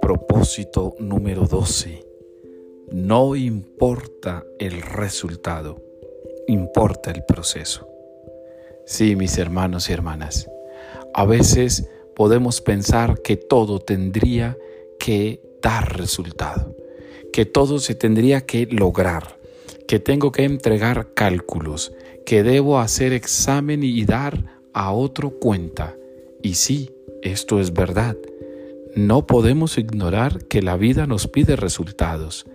Propósito número 12. No importa el resultado, importa el proceso. Sí, mis hermanos y hermanas, a veces podemos pensar que todo tendría que dar resultado, que todo se tendría que lograr, que tengo que entregar cálculos, que debo hacer examen y dar a otro cuenta. Y sí, esto es verdad. No podemos ignorar que la vida nos pide resultados,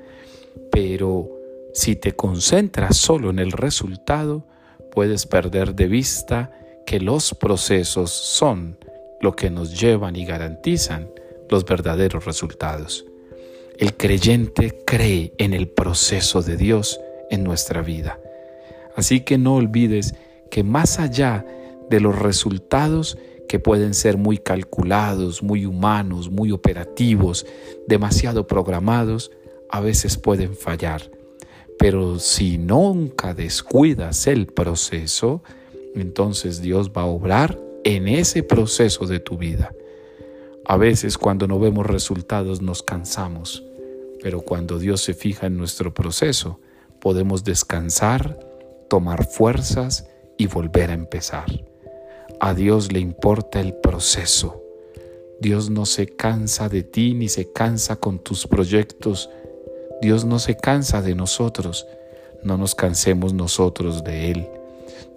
pero si te concentras solo en el resultado, puedes perder de vista que los procesos son lo que nos llevan y garantizan los verdaderos resultados. El creyente cree en el proceso de Dios en nuestra vida. Así que no olvides que más allá de los resultados que pueden ser muy calculados, muy humanos, muy operativos, demasiado programados, a veces pueden fallar. Pero si nunca descuidas el proceso, entonces Dios va a obrar en ese proceso de tu vida. A veces cuando no vemos resultados nos cansamos, pero cuando Dios se fija en nuestro proceso, podemos descansar, tomar fuerzas y volver a empezar. A Dios le importa el proceso. Dios no se cansa de ti ni se cansa con tus proyectos. Dios no se cansa de nosotros. No nos cansemos nosotros de Él.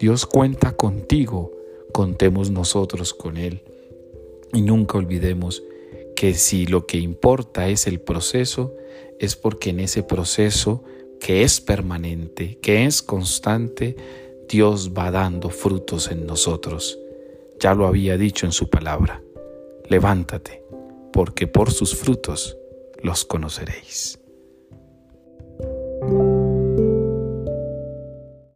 Dios cuenta contigo, contemos nosotros con Él. Y nunca olvidemos que si lo que importa es el proceso, es porque en ese proceso que es permanente, que es constante, Dios va dando frutos en nosotros. Ya lo había dicho en su palabra. Levántate, porque por sus frutos los conoceréis.